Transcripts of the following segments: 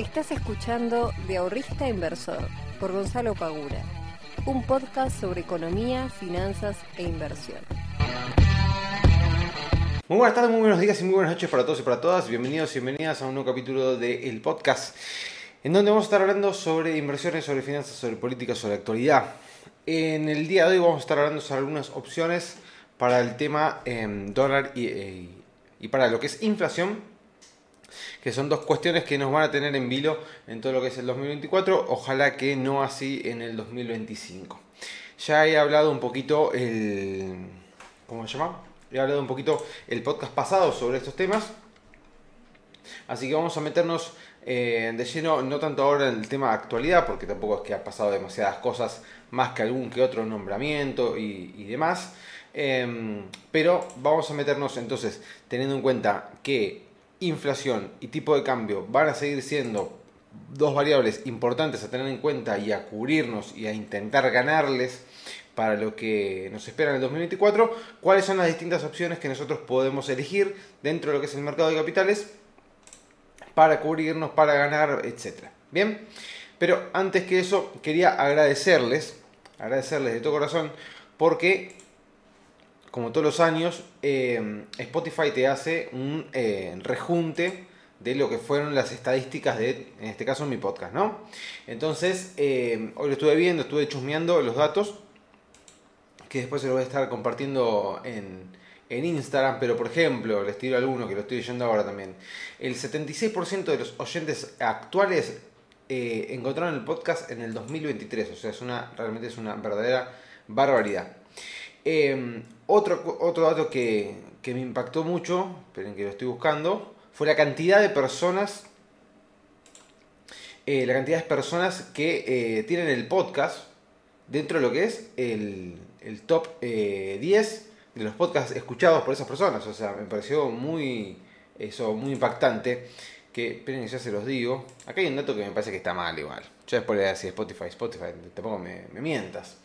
Estás escuchando De Ahorrista Inversor por Gonzalo Pagura, un podcast sobre economía, finanzas e inversión. Muy buenas tardes, muy buenos días y muy buenas noches para todos y para todas. Bienvenidos y bienvenidas a un nuevo capítulo del podcast, en donde vamos a estar hablando sobre inversiones, sobre finanzas, sobre política, sobre actualidad. En el día de hoy vamos a estar hablando sobre algunas opciones para el tema em, dólar y, eh, y para lo que es inflación que son dos cuestiones que nos van a tener en vilo en todo lo que es el 2024, ojalá que no así en el 2025. Ya he hablado un poquito el... ¿Cómo se llama? He hablado un poquito el podcast pasado sobre estos temas, así que vamos a meternos eh, de lleno, no tanto ahora en el tema de actualidad, porque tampoco es que ha pasado demasiadas cosas más que algún que otro nombramiento y, demás. Em, pero vamos a meternos entonces, teniendo en cuenta que inflación y tipo de cambio van a seguir siendo dos variables importantes a tener en cuenta y a cubrirnos y a intentar ganarles para lo que nos espera en el 2024, cuáles son las distintas opciones que nosotros podemos elegir dentro de lo que es el mercado de capitales para cubrirnos, para ganar, etc. Bien, pero antes que eso quería agradecerles, agradecerles de todo corazón, porque como todos los años, eh, Spotify te hace un eh, rejunte de lo que fueron las estadísticas de, en este caso, mi podcast, ¿no? Entonces, eh, hoy lo estuve viendo, estuve chusmeando los datos, que después se los voy a estar compartiendo en, Instagram, pero por ejemplo, les tiro alguno que lo estoy leyendo ahora también. El 76% de los oyentes actuales encontraron el podcast en el 2023, o sea, es una, realmente es una verdadera barbaridad. Em, otro, otro dato que, me impactó mucho, esperen que lo estoy buscando, fue la cantidad de personas, eh, la cantidad de personas que eh, tienen el podcast dentro de lo que es el, top 10 eh, de los podcasts escuchados por esas personas. O sea, me pareció muy, eso, muy impactante. Que, esperen que ya se los digo. Acá hay un dato que me parece que está mal igual. Yo después le voy a decir Spotify, Spotify, tampoco me, me mientas.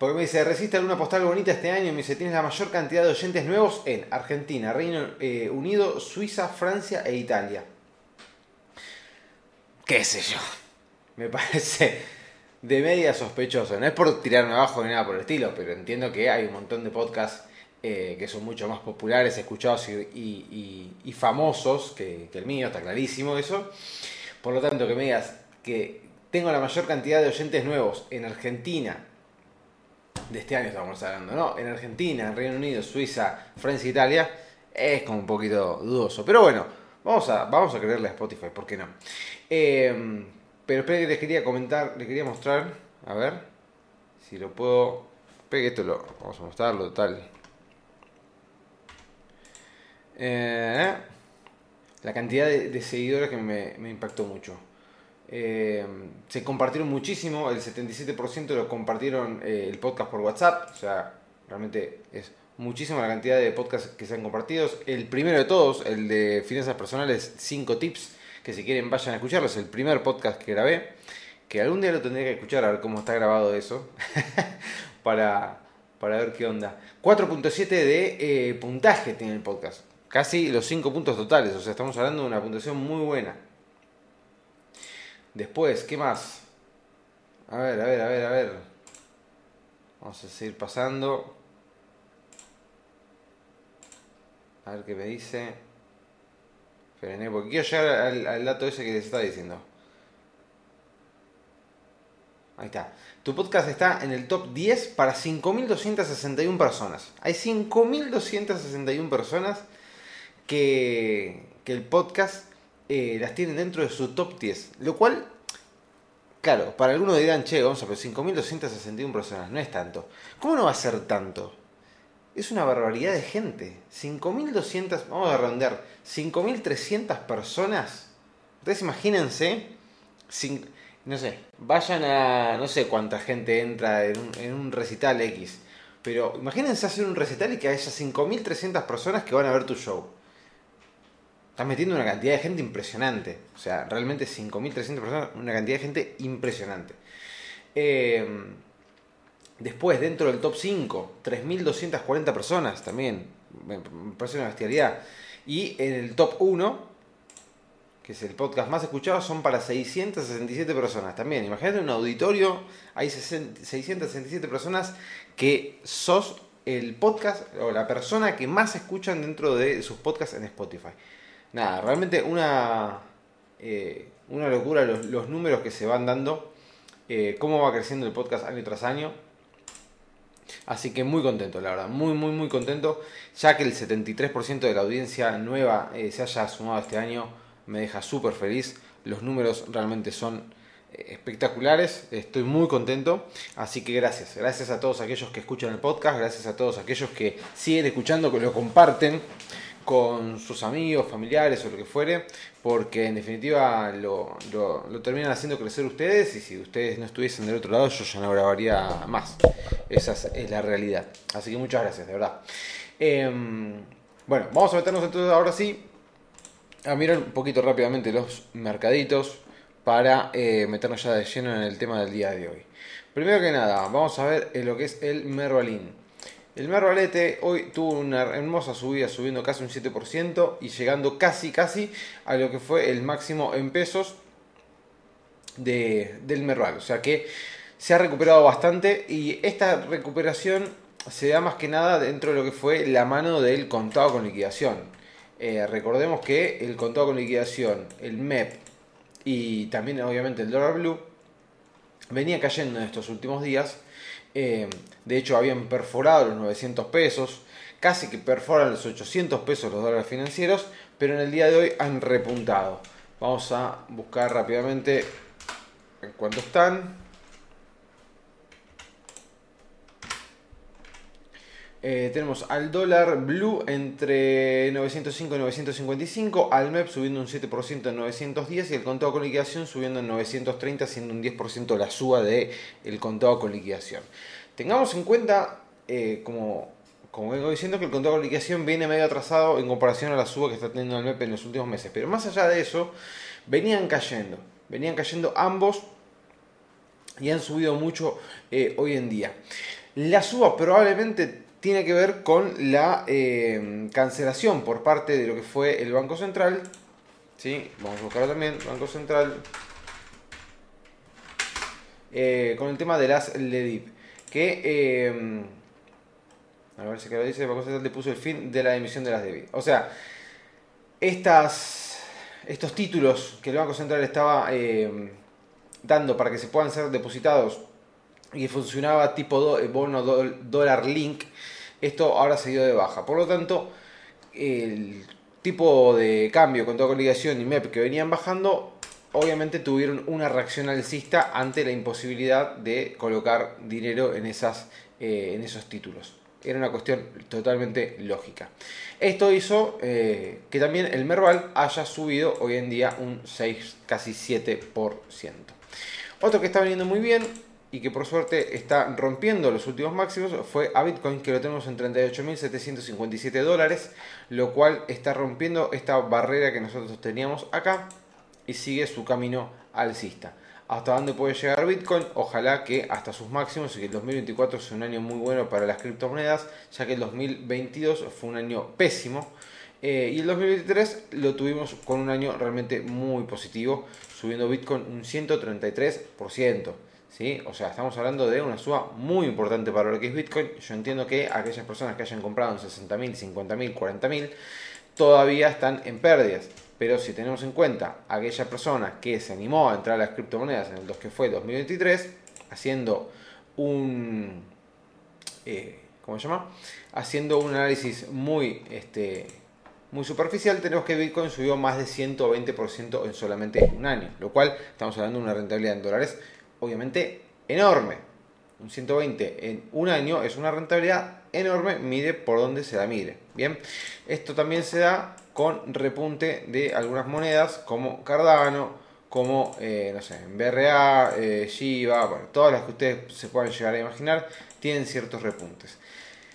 Porque me dice, resiste alguna postal bonita este año. Me dice, tienes la mayor cantidad de oyentes nuevos en Argentina, Reino eh, Unido, Suiza, Francia e Italia. ¿Qué sé yo? Me parece de media sospechoso. No es por tirarme abajo ni nada por el estilo, pero entiendo que hay un montón de podcasts eh, que son mucho más populares, escuchados y, famosos que, que el mío, está clarísimo eso. Por lo tanto, que me digas que tengo la mayor cantidad de oyentes nuevos en Argentina, de este año estamos hablando, ¿no? En Argentina, en Reino Unido, Suiza, Francia, Italia, es como un poquito dudoso. Pero bueno, vamos a, vamos a creerle a Spotify, ¿por qué no? Em, pero espera que les quería comentar, les quería mostrar, a ver, si lo puedo... Espera que esto lo... Vamos a mostrarlo, tal. Eh, la cantidad de, seguidores que me impactó mucho. Eh, se compartieron muchísimo, el 77% lo compartieron eh, el podcast por WhatsApp, o sea, realmente es muchísima la cantidad de podcasts que se han compartido. El primero de todos, el de finanzas personales, 5 tips, que si quieren vayan a escucharlo, es el primer podcast que grabé, que algún día lo tendré que escuchar a ver cómo está grabado eso, para, para ver qué onda. 4.7 de eh, puntaje tiene el podcast, casi los 5 puntos totales, o sea, estamos hablando de una puntuación muy buena. Después, ¿qué más? A ver, a ver, a ver, a ver. Vamos a seguir pasando. A ver qué me dice. Esperen, porque quiero llegar al, dato ese que les está diciendo. Ahí está. Tu podcast está en el top 10 para 5.261 personas. Hay 5.261 personas que, que el podcast eh, las tienen dentro de su top 10. Lo cual, claro, para algunos dirán, che, vamos a ver, 5.261 personas, no es tanto. ¿Cómo no va a ser tanto? Es una barbaridad de gente. 5.200, vamos a redondear, 5.300 personas. Entonces imagínense, no sé, vayan a, no sé cuánta gente entra en un, en un recital X. Pero imagínense hacer un recital y que haya 5.300 personas que van a ver tu show. Estás metiendo una cantidad de gente impresionante. O sea, realmente 5.300 personas, una cantidad de gente impresionante. Eh, después, dentro del top 5, 3.240 personas también. Me parece una bestialidad. Y en el top 1, que es el podcast más escuchado, son para 667 personas también. Imagínate un auditorio, hay 667 personas que sos el podcast o la persona que más escuchan dentro de sus podcasts en Spotify. Nada, realmente una, eh, una locura los, números que se van dando, eh, cómo va creciendo el podcast año tras año. Así que muy contento, la verdad, muy, muy, muy contento, ya que el 73% de la audiencia nueva eh, se haya sumado este año, me deja súper feliz, los números realmente son eh, espectaculares, estoy muy contento, así que gracias, gracias a todos aquellos que escuchan el podcast, gracias a todos aquellos que siguen escuchando, que lo comparten con sus amigos, familiares o lo que fuere, porque en definitiva lo, terminan haciendo crecer ustedes y si ustedes no estuviesen del otro lado yo ya no grabaría más. Esa es, la realidad. Así que muchas gracias, de verdad. Em, bueno, vamos a meternos entonces ahora sí a mirar un poquito rápidamente los mercaditos para eh, meternos ya de lleno en el tema del día de hoy. Primero que nada, vamos a ver lo que es el Mervalín. El Mervalete hoy tuvo una hermosa subida, subiendo casi un 7% y llegando casi, casi a lo que fue el máximo en pesos del Merval. O sea que se ha recuperado bastante y esta recuperación se da más que nada dentro de lo que fue la mano del contado con liquidación. Eh, recordemos que el contado con liquidación, el MEP y también obviamente el dólar blue venía cayendo en estos últimos días eh, de hecho, habían perforado los 900 pesos, casi que perforan los 800 pesos los dólares financieros, pero en el día de hoy han repuntado. Vamos a buscar rápidamente en cuánto están. Eh, tenemos al dólar blue entre 905 y 955, al MEP subiendo un 7% en 910 y el contado con liquidación subiendo en 930, siendo un 10% la suba del el contado con liquidación. Tengamos en cuenta, eh, como, como vengo diciendo, que el contado con liquidación viene medio atrasado en comparación a la suba que está teniendo el MEP en los últimos meses, pero más allá de eso, venían cayendo, venían cayendo ambos y han subido mucho eh, hoy en día. La suba probablemente tiene que ver con la eh, cancelación por parte de lo que fue el Banco Central. ¿sí? Vamos a buscarlo también, Banco Central. Con el tema de las LEDIP. Que, eh, a ver si que lo dice, el Banco Central le puso el fin de la emisión de las DEBIT. O sea, estas, estos títulos que el Banco Central estaba dando para que se puedan ser depositados y funcionaba tipo bono dólar link, esto ahora se dio de baja. Por lo tanto, el tipo de cambio con toda coligación y MEP que venían bajando, obviamente tuvieron una reacción alcista ante la imposibilidad de colocar dinero en, esas, eh, en esos títulos. Era una cuestión totalmente lógica. Esto hizo eh, que también el Merval haya subido hoy en día un 6, casi 7%. Otro que está veniendo muy bien y que por suerte está rompiendo los últimos máximos fue a Bitcoin que lo tenemos en 38.757 dólares, lo cual está rompiendo esta barrera que nosotros teníamos acá y sigue su camino alcista. ¿Hasta dónde puede llegar Bitcoin? Ojalá que hasta sus máximos y que el 2024 sea un año muy bueno para las criptomonedas, ya que el 2022 fue un año pésimo. Eh, y el 2023 lo tuvimos con un año realmente muy positivo, subiendo Bitcoin un 133%. ¿sí? O sea, estamos hablando de una suba muy importante para lo que es Bitcoin. Yo entiendo que aquellas personas que hayan comprado en 60.000, 50.000, 40.000 todavía están en pérdidas. Pero si tenemos en cuenta aquella persona que se animó a entrar a las criptomonedas en el 2 que fue 2023, haciendo un... Eh, ¿Cómo se llama? Haciendo un análisis muy, este, muy superficial, tenemos que Bitcoin subió más de 120% en solamente un año. Lo cual estamos hablando de una rentabilidad en dólares obviamente enorme. Un 120 en un año es una rentabilidad enorme, mide por donde se da mire. Bien, esto también se da con repunte de algunas monedas como Cardano, como, eh, no sé, BRA, eh, bueno, todas las que ustedes se puedan llegar a imaginar, tienen ciertos repuntes.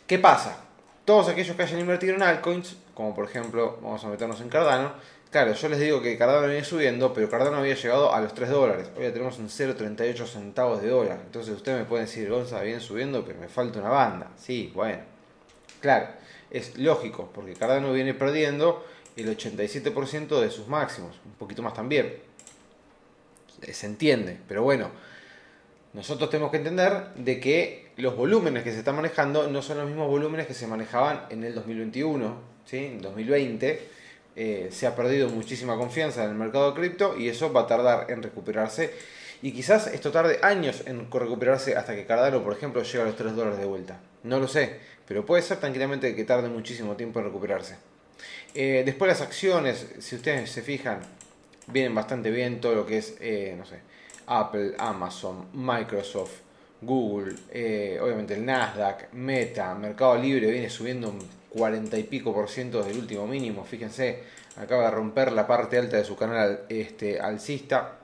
¿Qué pasa? Todos aquellos que hayan invertido en altcoins, como por ejemplo, vamos a meternos en Cardano, Claro, yo les digo que Cardano venía subiendo, pero Cardano había llegado a los 3 dólares. Hoy ya tenemos un 0,38 centavos de dólar. Entonces ustedes me pueden decir, Gonza, viene subiendo, pero me falta una banda. Sí, bueno. Claro, es lógico, porque Cardano viene perdiendo el 87% de sus máximos, un poquito más también. Se entiende, pero bueno, nosotros tenemos que entender de que los volúmenes que se están manejando no son los mismos volúmenes que se manejaban en el 2021, ¿sí? En 2020 eh, se ha perdido muchísima confianza en el mercado de cripto y eso va a tardar en recuperarse. Y quizás esto tarde años en recuperarse hasta que Cardano, por ejemplo, llegue a los 3 dólares de vuelta. No lo sé, pero puede ser tranquilamente que tarde muchísimo tiempo en recuperarse. Eh, después las acciones, si ustedes se fijan, vienen bastante bien todo lo que es, eh, no sé, Apple, Amazon, Microsoft, Google, obviamente el Nasdaq, Meta, Mercado Libre viene subiendo un 40 y pico por ciento del último mínimo. Fíjense, acaba de romper la parte alta de su canal este, alcista.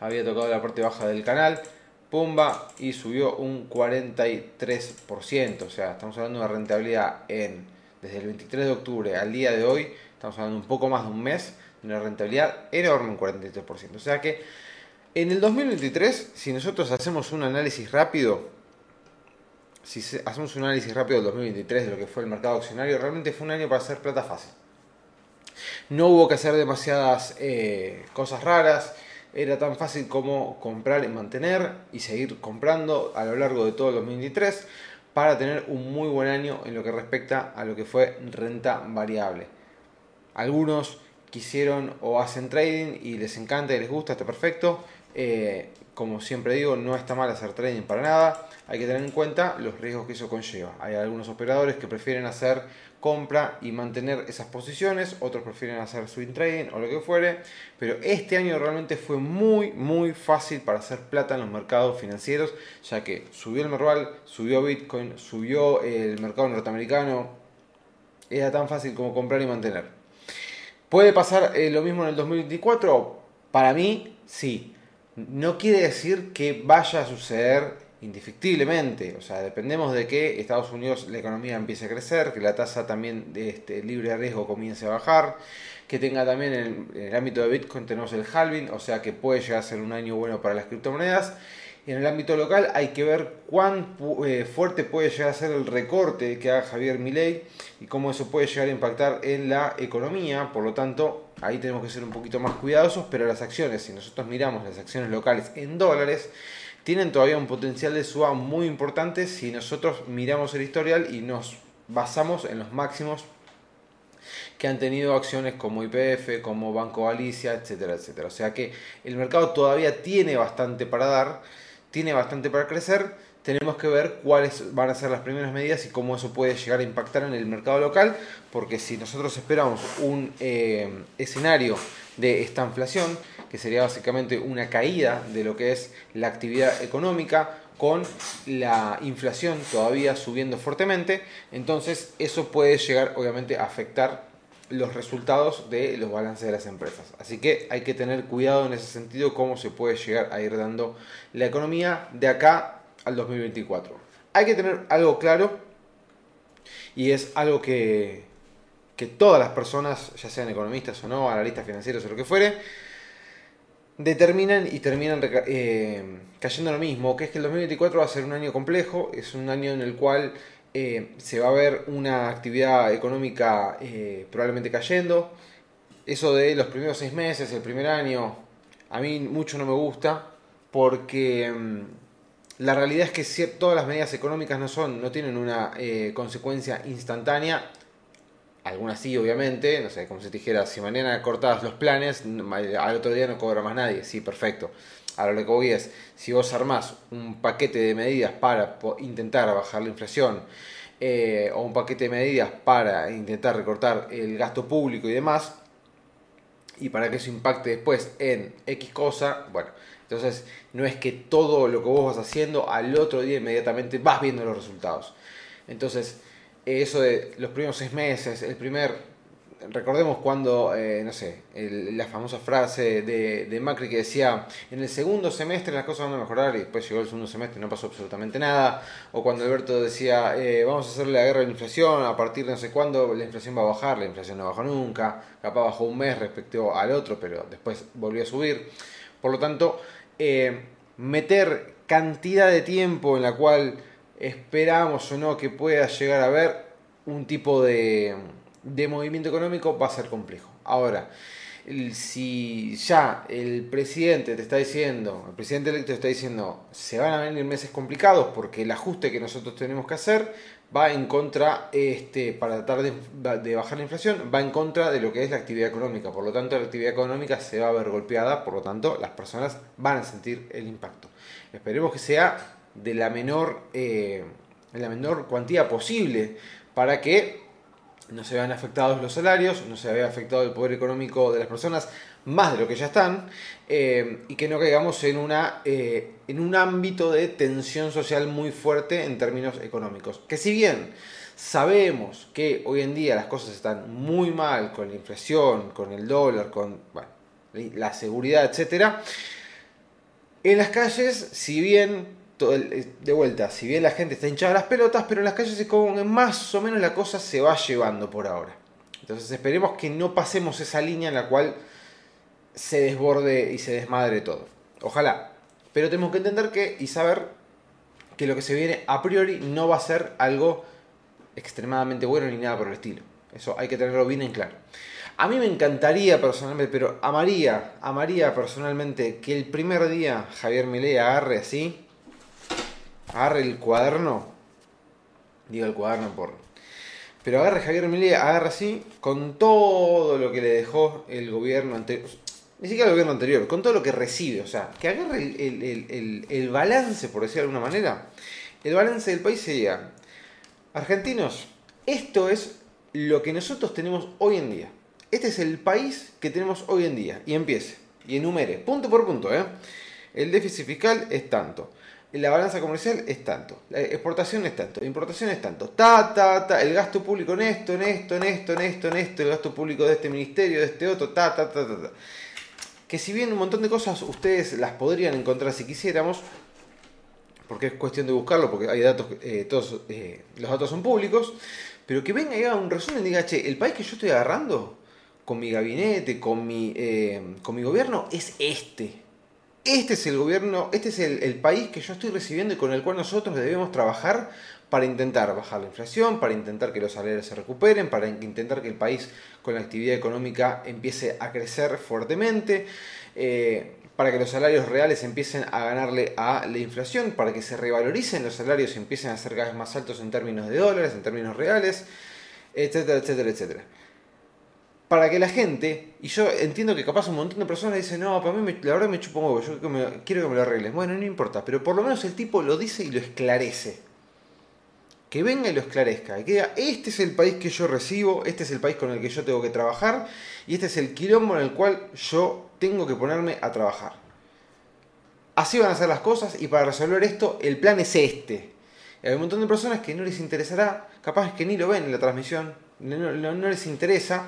Había tocado la parte baja del canal. Pumba y subió un 43%. O sea, estamos hablando de una rentabilidad en desde el 23 de octubre al día de hoy. Estamos hablando un poco más de un mes. De una rentabilidad enorme, un 43%. O sea que en el 2023, si nosotros hacemos un análisis rápido, si hacemos un análisis rápido del 2023 de lo que fue el mercado accionario, realmente fue un año para hacer plata fácil. No hubo que hacer demasiadas eh, cosas raras, era tan fácil como comprar y mantener y seguir comprando a lo largo de todo el 2023 para tener un muy buen año en lo que respecta a lo que fue renta variable. Algunos quisieron o hacen trading y les encanta y les gusta, está perfecto. Eh, como siempre digo, no está mal hacer trading para nada. Hay que tener en cuenta los riesgos que eso conlleva. Hay algunos operadores que prefieren hacer compra y mantener esas posiciones, otros prefieren hacer swing trading o lo que fuere, pero este año realmente fue muy muy fácil para hacer plata en los mercados financieros, ya que subió el Merval, subió Bitcoin, subió el mercado norteamericano, era tan fácil como comprar y mantener. ¿Puede pasar eh, lo mismo en el 2024? Para mí, sí no quiere decir que vaya a suceder indefectiblemente. O sea, dependemos de que Estados Unidos la economía empiece a crecer, que la tasa también de este libre de riesgo comience a bajar, que tenga también en el, ámbito de Bitcoin tenemos el halving, o sea que puede llegar a ser un año bueno para las criptomonedas. En el ámbito local hay que ver cuán eh, fuerte puede llegar a ser el recorte que haga Javier Milei y cómo eso puede llegar a impactar en la economía. Por lo tanto, ahí tenemos que ser un poquito más cuidadosos, pero las acciones, si nosotros miramos las acciones locales en dólares, tienen todavía un potencial de suba muy importante si nosotros miramos el historial y nos basamos en los máximos que han tenido acciones como IPF, como Banco Galicia, etcétera, etcétera. O sea que el mercado todavía tiene bastante para dar, tiene bastante para crecer tenemos que ver cuáles van a ser las primeras medidas y cómo eso puede llegar a impactar en el mercado local, porque si nosotros esperamos un eh, escenario de esta inflación, que sería básicamente una caída de lo que es la actividad económica, con la inflación todavía subiendo fuertemente, entonces eso puede llegar obviamente a afectar los resultados de los balances de las empresas. Así que hay que tener cuidado en ese sentido cómo se puede llegar a ir dando la economía de acá al 2024. Hay que tener algo claro y es algo que, que todas las personas, ya sean economistas o no, analistas financieros o lo que fuere, determinan y terminan eh, cayendo lo mismo, que es que el 2024 va a ser un año complejo, es un año en el cual eh, se va a ver una actividad económica eh, probablemente cayendo. Eso de los primeros seis meses, el primer año, a mí mucho no me gusta porque mm, la realidad es que todas las medidas económicas no son, no tienen una eh, consecuencia instantánea. Algunas sí, obviamente, no sé, como si te dijera, si mañana cortabas los planes, al otro día no cobra más nadie. Sí, perfecto. Ahora lo que voy es, si vos armás un paquete de medidas para intentar bajar la inflación, eh, o un paquete de medidas para intentar recortar el gasto público y demás, y para que eso impacte después en X cosa, bueno, entonces, no es que todo lo que vos vas haciendo al otro día inmediatamente vas viendo los resultados. Entonces, eso de los primeros seis meses, el primer. Recordemos cuando, eh, no sé, la famosa frase de, Macri que decía: en el segundo semestre las cosas van a mejorar y después llegó el segundo semestre y no pasó absolutamente nada. O cuando Alberto decía: eh, vamos a hacerle la guerra de la inflación, a partir de no sé cuándo la inflación va a bajar, la inflación no bajó nunca, capaz bajó un mes respecto al otro, pero después volvió a subir. Por lo tanto, eh, meter cantidad de tiempo en la cual esperamos o no que pueda llegar a haber un tipo de, de movimiento económico va a ser complejo. Ahora, si ya el presidente te está diciendo, el presidente electo te está diciendo, se van a venir meses complicados porque el ajuste que nosotros tenemos que hacer va en contra, este, para tratar de, bajar la inflación, va en contra de lo que es la actividad económica. Por lo tanto, la actividad económica se va a ver golpeada, por lo tanto, las personas van a sentir el impacto. Esperemos que sea de la menor, eh, la menor cuantía posible para que no se vean afectados los salarios, no se vea afectado el poder económico de las personas, más de lo que ya están, eh, y que no caigamos en, una, eh, en un ámbito de tensión social muy fuerte en términos económicos. Que si bien sabemos que hoy en día las cosas están muy mal con la inflación, con el dólar, con la seguridad, etc., en las calles, si bien eh, de vuelta, si bien la gente está hinchada las pelotas, pero en las calles es como que más o menos la cosa se va llevando por ahora. Entonces esperemos que no pasemos esa línea en la cual se desborde y se desmadre todo. Ojalá. Pero tenemos que entender que y saber que lo que se viene a priori no va a ser algo extremadamente bueno ni nada por el estilo. Eso hay que tenerlo bien en claro. A mí me encantaría personalmente, pero amaría, amaría personalmente que el primer día Javier Milei agarre así agarre el cuaderno, digo el cuaderno por... Pero agarre Javier Milei, agarre así, con todo lo que le dejó el gobierno anterior, ni siquiera el gobierno anterior, con todo lo que recibe, o sea, que agarre el, balance, por decir de alguna manera. El balance del país sería, argentinos, esto es lo que nosotros tenemos hoy en día. Este es el país que tenemos hoy en día. Y empiece. Y enumere, punto por punto. ¿eh? El déficit fiscal es tanto la balanza comercial es tanto, la exportación es tanto, la importación es tanto, ta, ta, ta, el gasto público en esto, en esto, en esto, en esto, en esto, el gasto público de este ministerio, de este otro, ta, ta, ta, ta, ta. Que si bien un montón de cosas ustedes las podrían encontrar si quisiéramos, porque es cuestión de buscarlo, porque hay datos, eh, todos eh, los datos son públicos, pero que venga y haga un resumen y diga, che, el país que yo estoy agarrando con mi gabinete, con mi, eh, con mi gobierno, es este este es el gobierno, este es el, país que yo estoy recibiendo y con el cual nosotros debemos trabajar para intentar bajar la inflación, para intentar que los salarios se recuperen, para intentar que el país con la actividad económica empiece a crecer fuertemente, eh, para que los salarios reales empiecen a ganarle a la inflación, para que se revaloricen los salarios y empiecen a ser cada vez más altos en términos de dólares, en términos reales, etcétera, etcétera, etcétera para que la gente, y yo entiendo que capaz un montón de personas dicen, no, para mí la verdad me chupo un huevo, yo quiero que me lo arregles. Bueno, no importa, pero por lo menos el tipo lo dice y lo esclarece. Que venga y lo esclarezca, que diga, este es el país que yo recibo, este es el país con el que yo tengo que trabajar, y este es el quilombo en el cual yo tengo que ponerme a trabajar. Así van a ser las cosas, y para resolver esto, el plan es este. hay un montón de personas que no les interesará, capaz que ni lo ven en la transmisión, no les interesa,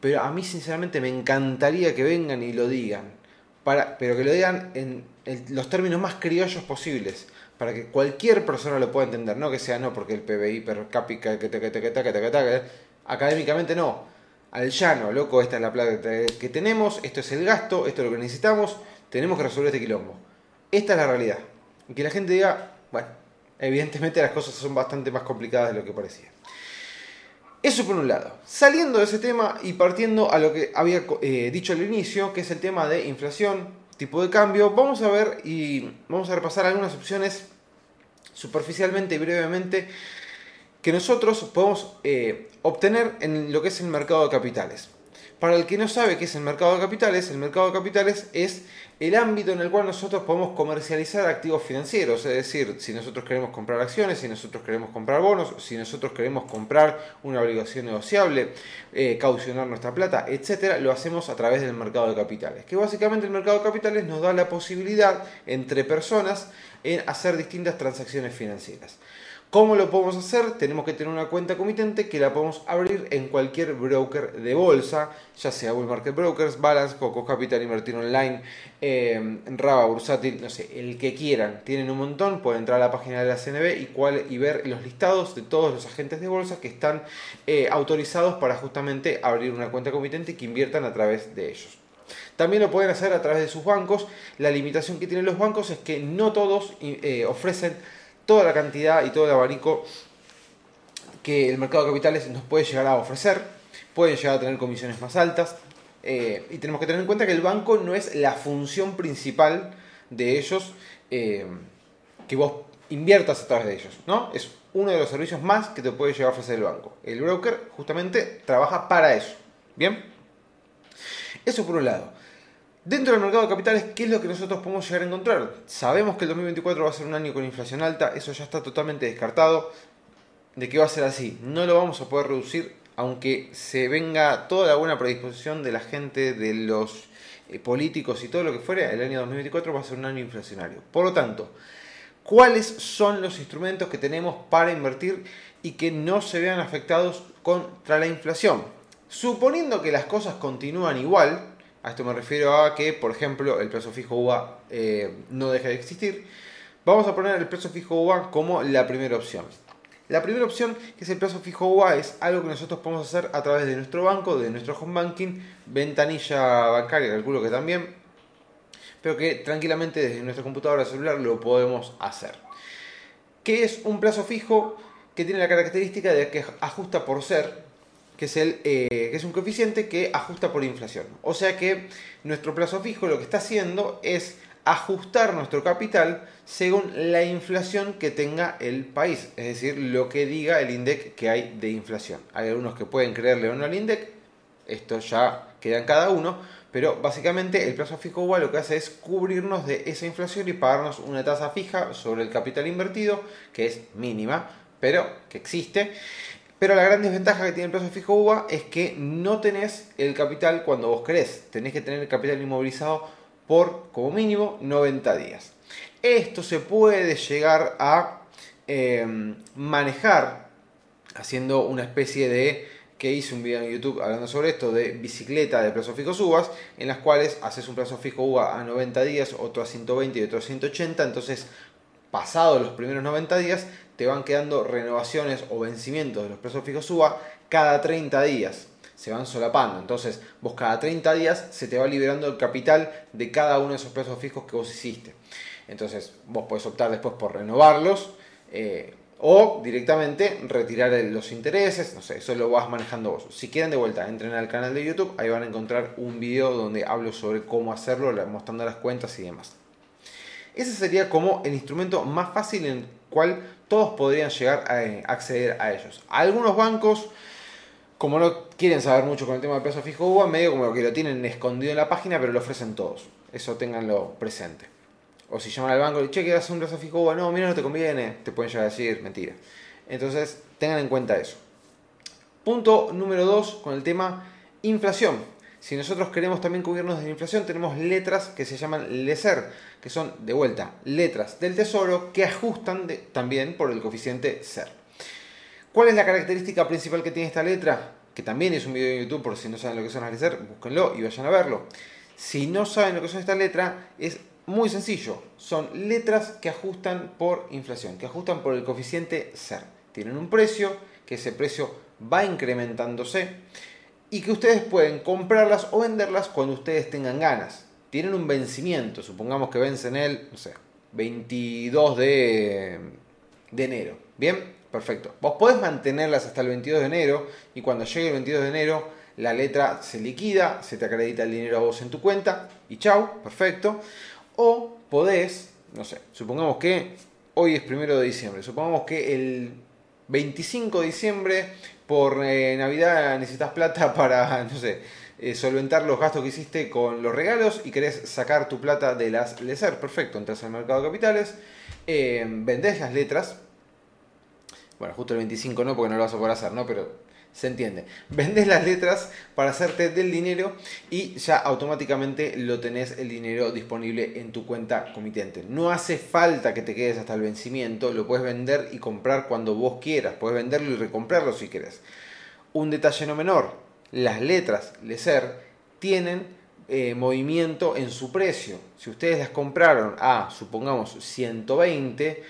pero a mí sinceramente me encantaría que vengan y lo digan, para, pero que lo digan en, los términos más criollos posibles, para que cualquier persona lo pueda entender, no que sea no porque el PBI per cápita, que que académicamente no, al llano, loco, esta es la plata que tenemos, esto es el gasto, esto es lo que necesitamos, tenemos que resolver este quilombo. Esta es la realidad. Y que la gente diga, bueno, evidentemente las cosas son bastante más complicadas de lo que parecía. Eso por un lado. Saliendo de ese tema y partiendo a lo que había eh, dicho al inicio, que es el tema de inflación, tipo de cambio, vamos a ver y vamos a repasar algunas opciones superficialmente y brevemente que nosotros podemos eh, obtener en lo que es el mercado de capitales. Para el que no sabe qué es el mercado de capitales, el mercado de capitales es el ámbito en el cual nosotros podemos comercializar activos financieros, es decir, si nosotros queremos comprar acciones, si nosotros queremos comprar bonos, si nosotros queremos comprar una obligación negociable, eh, caucionar nuestra plata, etcétera, lo hacemos a través del mercado de capitales. Que básicamente el mercado de capitales nos da la posibilidad entre personas en hacer distintas transacciones financieras. ¿Cómo lo podemos hacer? Tenemos que tener una cuenta comitente que la podemos abrir en cualquier broker de bolsa, ya sea Bull Market Brokers, Balance, Coco Capital, Invertir Online, eh, Raba, Bursátil, no sé, el que quieran. Tienen un montón, pueden entrar a la página de la CNB y, cuál, y ver los listados de todos los agentes de bolsa que están eh, autorizados para justamente abrir una cuenta comitente y que inviertan a través de ellos. También lo pueden hacer a través de sus bancos. La limitación que tienen los bancos es que no todos eh, ofrecen toda la cantidad y todo el abanico que el mercado de capitales nos puede llegar a ofrecer. pueden llegar a tener comisiones más altas. Eh, y tenemos que tener en cuenta que el banco no es la función principal de ellos eh, que vos inviertas a través de ellos, ¿no? Es uno de los servicios más que te puede llegar a ofrecer el banco. El broker justamente trabaja para eso. ¿Bien? Eso por un lado. Dentro del mercado de capitales, ¿qué es lo que nosotros podemos llegar a encontrar? Sabemos que el 2024 va a ser un año con inflación alta, eso ya está totalmente descartado. ¿De qué va a ser así? No lo vamos a poder reducir aunque se venga toda la buena predisposición de la gente, de los eh, políticos y todo lo que fuera, el año 2024 va a ser un año inflacionario. Por lo tanto, ¿cuáles son los instrumentos que tenemos para invertir y que no se vean afectados contra la inflación? Suponiendo que las cosas continúan igual, a esto me refiero a que, por ejemplo, el plazo fijo UVA eh, no deje de existir, vamos a poner el plazo fijo UVA como la primera opción. La primera opción, que es el plazo fijo UA, es algo que nosotros podemos hacer a través de nuestro banco, de nuestro home banking, ventanilla bancaria, calculo que también, pero que tranquilamente desde nuestra computadora celular lo podemos hacer. ¿Qué es un plazo fijo? Que tiene la característica de que ajusta por ser, que es, el, eh, que es un coeficiente que ajusta por inflación. O sea que nuestro plazo fijo lo que está haciendo es ajustar nuestro capital según la inflación que tenga el país, es decir, lo que diga el INDEC que hay de inflación. Hay algunos que pueden creerle o no al INDEC, esto ya queda en cada uno, pero básicamente el plazo fijo igual lo que hace es cubrirnos de esa inflación y pagarnos una tasa fija sobre el capital invertido, que es mínima, pero que existe. Pero la gran desventaja que tiene el plazo fijo UVA es que no tenés el capital cuando vos querés. Tenés que tener el capital inmovilizado por como mínimo 90 días. Esto se puede llegar a em, manejar haciendo una especie de que hice un video en YouTube hablando sobre esto de bicicleta de plazo fijo UVAs, en las cuales haces un plazo fijo UVA a 90 días, otro a 120 y otro a 180, entonces pasados los primeros 90 días te van quedando renovaciones o vencimientos de los plazos fijos UVA cada 30 días se van solapando. Entonces, vos cada 30 días se te va liberando el capital de cada uno de esos plazos fijos que vos hiciste. Entonces, vos podés optar después por renovarlos eh, o directamente retirar los intereses. No sé, eso lo vas manejando vos. Si quieren de vuelta, entren al canal de YouTube. Ahí van a encontrar un video donde hablo sobre cómo hacerlo, mostrando las cuentas y demás. Ese sería como el instrumento más fácil en el cual todos podrían llegar a eh, acceder a ellos. Algunos bancos como no quieren saber mucho con el tema del plazo fijo UVA, medio como que lo tienen escondido en la página, pero lo ofrecen todos. Eso tenganlo presente. O si llaman al banco y che, que hacer un plazo fijo UVA, no, mira, no te conviene, te pueden llegar a decir mentira. Entonces, tengan en cuenta eso. Punto número 2 con el tema inflación. Si nosotros queremos también cubrirnos de la inflación, tenemos letras que se llaman LESER, que son, de vuelta, letras del tesoro que ajustan también por el coeficiente SER. ¿Cuál es la característica principal que tiene esta letra? Que también es un video de YouTube, por si no saben lo que son las letras, búsquenlo y vayan a verlo. Si no saben lo que son esta letra, es muy sencillo. Son letras que ajustan por inflación, que ajustan por el coeficiente SER. Tienen un precio, que ese precio va incrementándose y que ustedes pueden comprarlas o venderlas cuando ustedes tengan ganas. Tienen un vencimiento, supongamos que vencen el, no sé, 22 de, de enero. Bien, Perfecto. Vos podés mantenerlas hasta el 22 de enero y cuando llegue el 22 de enero la letra se liquida, se te acredita el dinero a vos en tu cuenta y chau, perfecto. O podés, no sé, supongamos que hoy es primero de diciembre, supongamos que el 25 de diciembre por eh, Navidad necesitas plata para, no sé, eh, solventar los gastos que hiciste con los regalos y querés sacar tu plata de las LESER. Perfecto, entras al mercado de capitales, eh, vendés las letras bueno, justo el 25 no, porque no lo vas a poder hacer, ¿no? Pero se entiende. Vendes las letras para hacerte del dinero y ya automáticamente lo tenés el dinero disponible en tu cuenta comitente. No hace falta que te quedes hasta el vencimiento, lo puedes vender y comprar cuando vos quieras. Puedes venderlo y recomprarlo si quieres. Un detalle no menor, las letras LESER tienen eh, movimiento en su precio. Si ustedes las compraron a, supongamos, 120,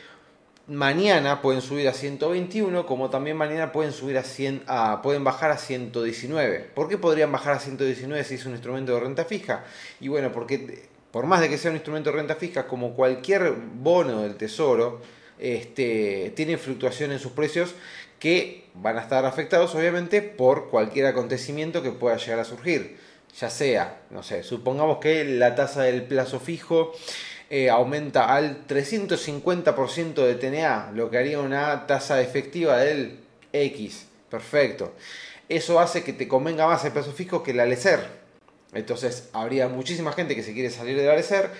mañana pueden subir a 121, como también mañana pueden subir a 100, pueden bajar a 119. ¿Por qué podrían bajar a 119 si es un instrumento de renta fija? Y bueno, porque por más de que sea un instrumento de renta fija, como cualquier bono del tesoro, este, tiene fluctuación en sus precios que van a estar afectados obviamente por cualquier acontecimiento que pueda llegar a surgir. Ya sea, no sé, supongamos que la tasa del plazo fijo eh, aumenta al 350% de TNA, lo que haría una tasa efectiva del X. Perfecto. Eso hace que te convenga más el plazo fijo que el alecer. Entonces habría muchísima gente que se quiere salir del alecer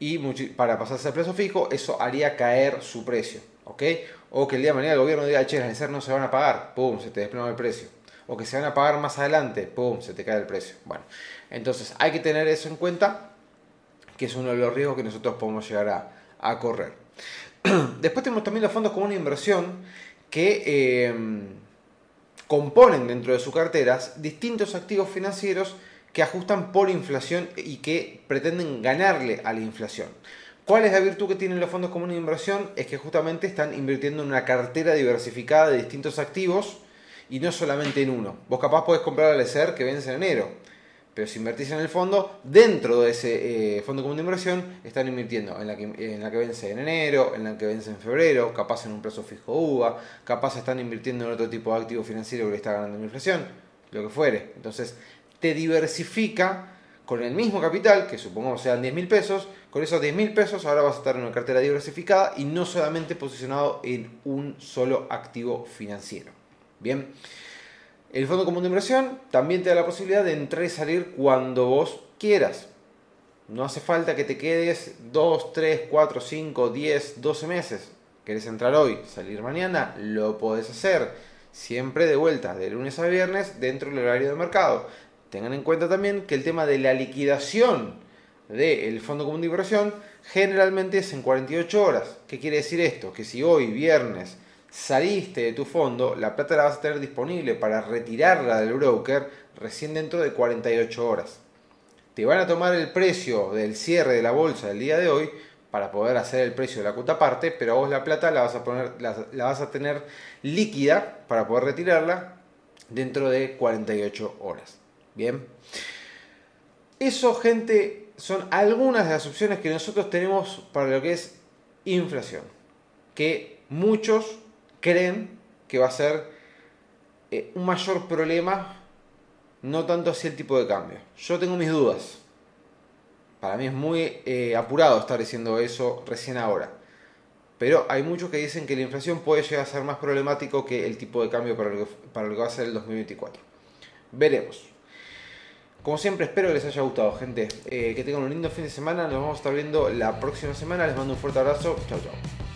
y para pasarse al plazo fijo, eso haría caer su precio. ¿ok? O que el día de mañana el gobierno diga, che, las alecer no se van a pagar, pum, se te desploma el precio. O que se van a pagar más adelante, pum, se te cae el precio. Bueno, entonces hay que tener eso en cuenta que es uno de los riesgos que nosotros podemos llegar a, correr. Después tenemos también los fondos como una inversión que eh, componen dentro de sus carteras distintos activos financieros que ajustan por inflación y que pretenden ganarle a la inflación. ¿Cuál es la virtud que tienen los fondos como una inversión? Es que justamente están invirtiendo en una cartera diversificada de distintos activos y no solamente en uno. Vos capaz podés comprar al ESER que vence en enero, pero si invertís en el fondo, dentro de ese eh, fondo común de inversión, están invirtiendo en la, que, vence en enero, en la que vence en febrero, capaz en un plazo fijo UVA, capaz están invirtiendo en otro tipo de activo financiero que está ganando la inflación, lo que fuere. Entonces, te diversifica con el mismo capital, que supongamos sean 10 mil pesos, con esos 10 mil pesos ahora vas a estar en una cartera diversificada y no solamente posicionado en un solo activo financiero. Bien. El fondo común de inversión también te da la posibilidad de entrar y salir cuando vos quieras. No hace falta que te quedes 2, 3, 4, 5, 10, 12 meses. ¿Querés entrar hoy, salir mañana? Lo podés hacer. Siempre de vuelta, de lunes a viernes, dentro del horario de mercado. Tengan en cuenta también que el tema de la liquidación del fondo común de inversión generalmente es en 48 horas. ¿Qué quiere decir esto? Que si hoy, viernes, saliste de tu fondo, la plata la vas a tener disponible para retirarla del broker recién dentro de 48 horas. Te van a tomar el precio del cierre de la bolsa del día de hoy para poder hacer el precio de la cuota parte, pero vos la plata la vas a, poner, la, vas a tener líquida para poder retirarla dentro de 48 horas. Bien. Eso, gente, son algunas de las opciones que nosotros tenemos para lo que es inflación. Que muchos creen que va a ser eh, un mayor problema, no tanto así el tipo de cambio. Yo tengo mis dudas. Para mí es muy eh, apurado estar diciendo eso recién ahora. Pero hay muchos que dicen que la inflación puede llegar a ser más problemático que el tipo de cambio para lo que, para lo que va a ser el 2024. Veremos. Como siempre, espero que les haya gustado, gente. Eh, que tengan un lindo fin de semana. Nos vamos a estar viendo la próxima semana. Les mando un fuerte abrazo. Chao, chao.